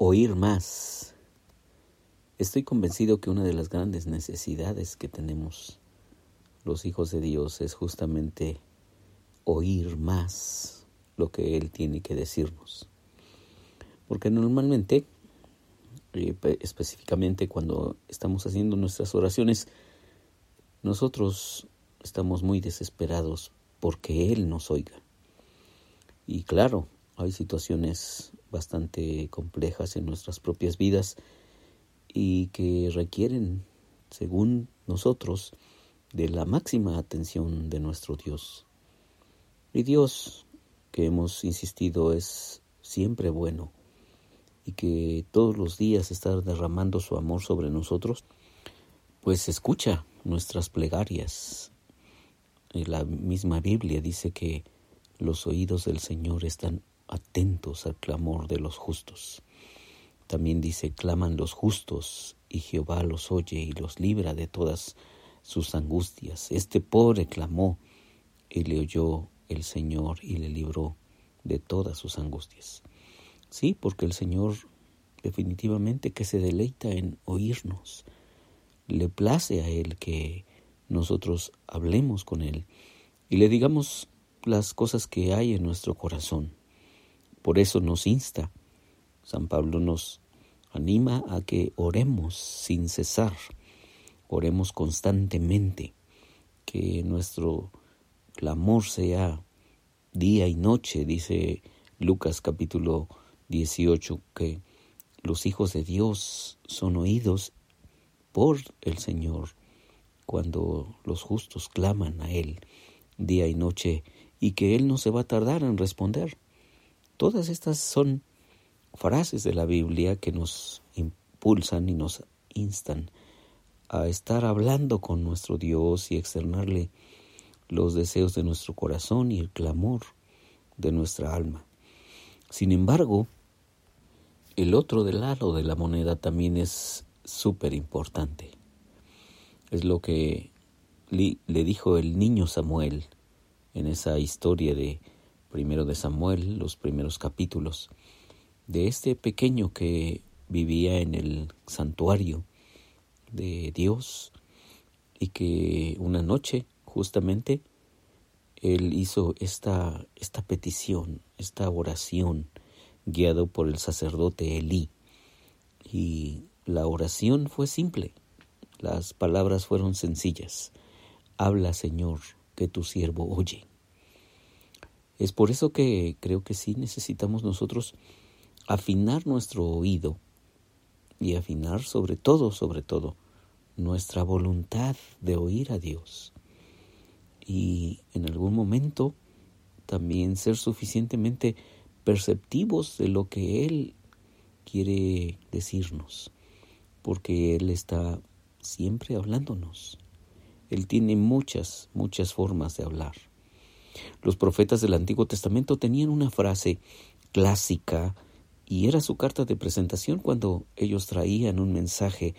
oír más. Estoy convencido que una de las grandes necesidades que tenemos los hijos de Dios es justamente oír más lo que Él tiene que decirnos. Porque normalmente, eh, específicamente cuando estamos haciendo nuestras oraciones, nosotros estamos muy desesperados porque Él nos oiga. Y claro, hay situaciones bastante complejas en nuestras propias vidas y que requieren, según nosotros, de la máxima atención de nuestro Dios. Y Dios, que hemos insistido, es siempre bueno y que todos los días está derramando su amor sobre nosotros, pues escucha nuestras plegarias. La misma Biblia dice que los oídos del Señor están atentos al clamor de los justos. También dice, claman los justos y Jehová los oye y los libra de todas sus angustias. Este pobre clamó y le oyó el Señor y le libró de todas sus angustias. Sí, porque el Señor definitivamente que se deleita en oírnos. Le place a Él que nosotros hablemos con Él y le digamos las cosas que hay en nuestro corazón. Por eso nos insta. San Pablo nos anima a que oremos sin cesar, oremos constantemente, que nuestro clamor sea día y noche, dice Lucas capítulo 18, que los hijos de Dios son oídos por el Señor cuando los justos claman a Él día y noche y que Él no se va a tardar en responder. Todas estas son frases de la Biblia que nos impulsan y nos instan a estar hablando con nuestro Dios y externarle los deseos de nuestro corazón y el clamor de nuestra alma. Sin embargo, el otro del lado de la moneda también es súper importante. Es lo que le dijo el niño Samuel en esa historia de primero de Samuel, los primeros capítulos, de este pequeño que vivía en el santuario de Dios y que una noche justamente él hizo esta, esta petición, esta oración guiado por el sacerdote Elí. Y la oración fue simple, las palabras fueron sencillas. Habla, Señor, que tu siervo oye. Es por eso que creo que sí necesitamos nosotros afinar nuestro oído y afinar sobre todo, sobre todo, nuestra voluntad de oír a Dios. Y en algún momento también ser suficientemente perceptivos de lo que Él quiere decirnos, porque Él está siempre hablándonos. Él tiene muchas, muchas formas de hablar. Los profetas del Antiguo Testamento tenían una frase clásica y era su carta de presentación cuando ellos traían un mensaje,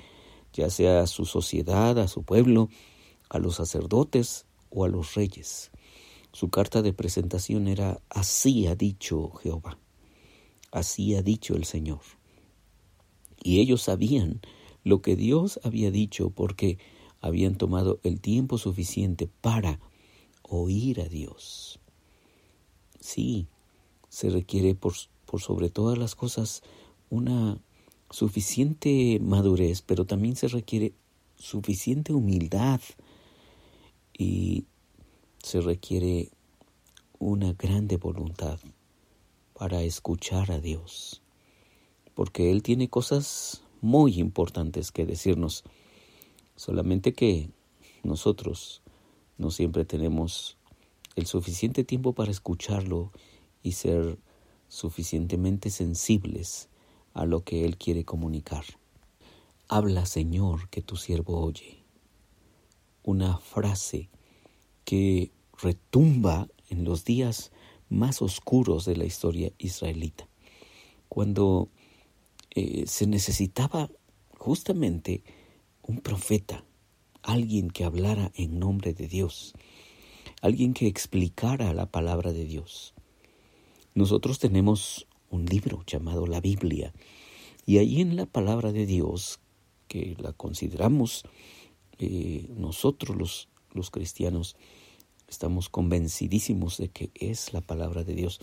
ya sea a su sociedad, a su pueblo, a los sacerdotes o a los reyes. Su carta de presentación era así ha dicho Jehová, así ha dicho el Señor. Y ellos sabían lo que Dios había dicho porque habían tomado el tiempo suficiente para oír a Dios. Sí, se requiere por, por sobre todas las cosas una suficiente madurez, pero también se requiere suficiente humildad y se requiere una grande voluntad para escuchar a Dios, porque Él tiene cosas muy importantes que decirnos, solamente que nosotros no siempre tenemos el suficiente tiempo para escucharlo y ser suficientemente sensibles a lo que Él quiere comunicar. Habla, Señor, que tu siervo oye. Una frase que retumba en los días más oscuros de la historia israelita, cuando eh, se necesitaba justamente un profeta alguien que hablara en nombre de Dios, alguien que explicara la palabra de Dios. Nosotros tenemos un libro llamado la Biblia Y ahí en la palabra de Dios, que la consideramos eh, nosotros los, los cristianos, estamos convencidísimos de que es la palabra de Dios.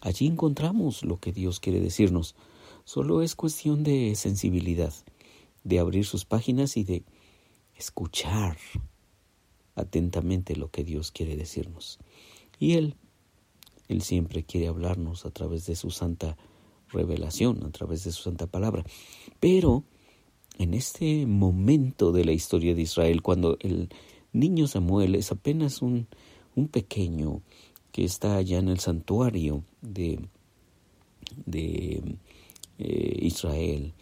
Allí encontramos lo que Dios quiere decirnos. Solo es cuestión de sensibilidad, de abrir sus páginas y de escuchar atentamente lo que Dios quiere decirnos. Y Él, Él siempre quiere hablarnos a través de su santa revelación, a través de su santa palabra. Pero en este momento de la historia de Israel, cuando el niño Samuel es apenas un, un pequeño que está allá en el santuario de, de eh, Israel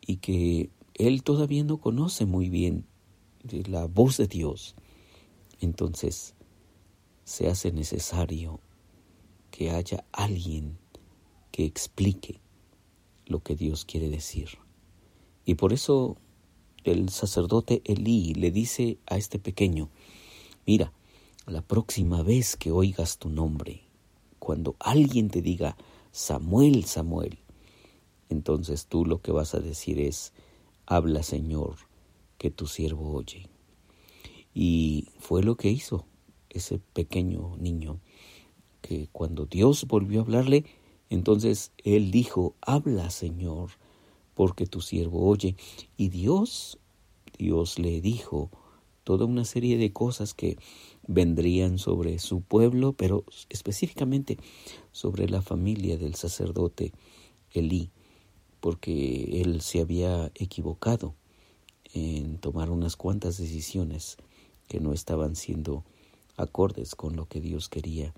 y que él todavía no conoce muy bien la voz de Dios, entonces se hace necesario que haya alguien que explique lo que Dios quiere decir. Y por eso el sacerdote Elí le dice a este pequeño, mira, la próxima vez que oigas tu nombre, cuando alguien te diga Samuel, Samuel, entonces tú lo que vas a decir es, habla Señor, que tu siervo oye. Y fue lo que hizo ese pequeño niño, que cuando Dios volvió a hablarle, entonces él dijo, habla Señor, porque tu siervo oye. Y Dios, Dios le dijo toda una serie de cosas que vendrían sobre su pueblo, pero específicamente sobre la familia del sacerdote Elí, porque él se había equivocado en tomar unas cuantas decisiones que no estaban siendo acordes con lo que Dios quería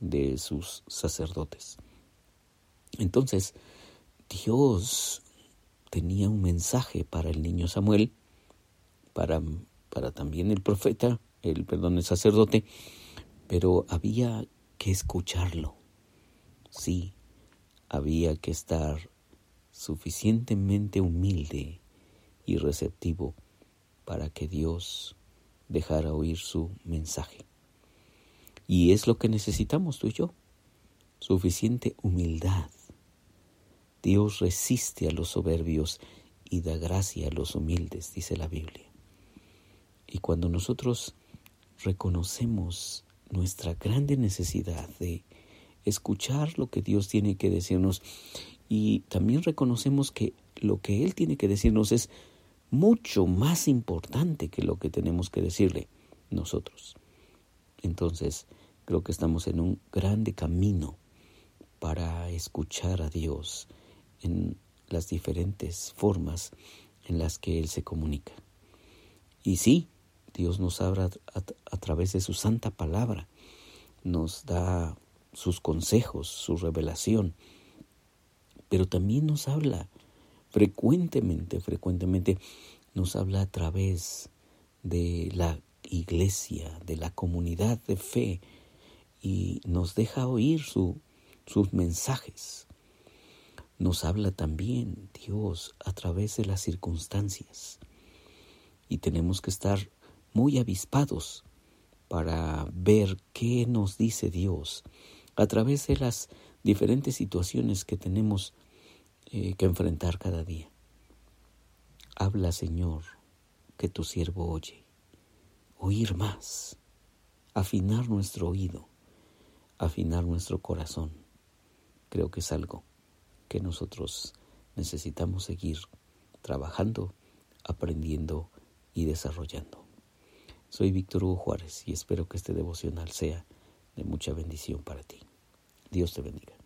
de sus sacerdotes. Entonces, Dios tenía un mensaje para el niño Samuel, para, para también el profeta, el perdón, el sacerdote, pero había que escucharlo. Sí, había que estar suficientemente humilde y receptivo para que Dios dejara oír su mensaje. Y es lo que necesitamos tú y yo, suficiente humildad Dios resiste a los soberbios y da gracia a los humildes, dice la Biblia. Y cuando nosotros reconocemos nuestra grande necesidad de escuchar lo que Dios tiene que decirnos y también reconocemos que lo que Él tiene que decirnos es mucho más importante que lo que tenemos que decirle nosotros. Entonces, creo que estamos en un grande camino para escuchar a Dios en las diferentes formas en las que Él se comunica. Y sí, Dios nos habla a, través de su santa palabra, nos da sus consejos, su revelación, pero también nos habla frecuentemente, frecuentemente nos habla a través de la iglesia, de la comunidad de fe, y nos deja oír su, sus mensajes nos habla también Dios a través de las circunstancias. Y tenemos que estar muy avispados para ver qué nos dice Dios a través de las diferentes situaciones que tenemos que enfrentar cada día. Habla, Señor, que tu siervo oye. Oír más, afinar nuestro oído, afinar nuestro corazón. Creo que es algo que nosotros necesitamos seguir trabajando, aprendiendo y desarrollando. Soy Víctor Hugo Juárez y espero que este devocional sea de mucha bendición para ti. Dios te bendiga.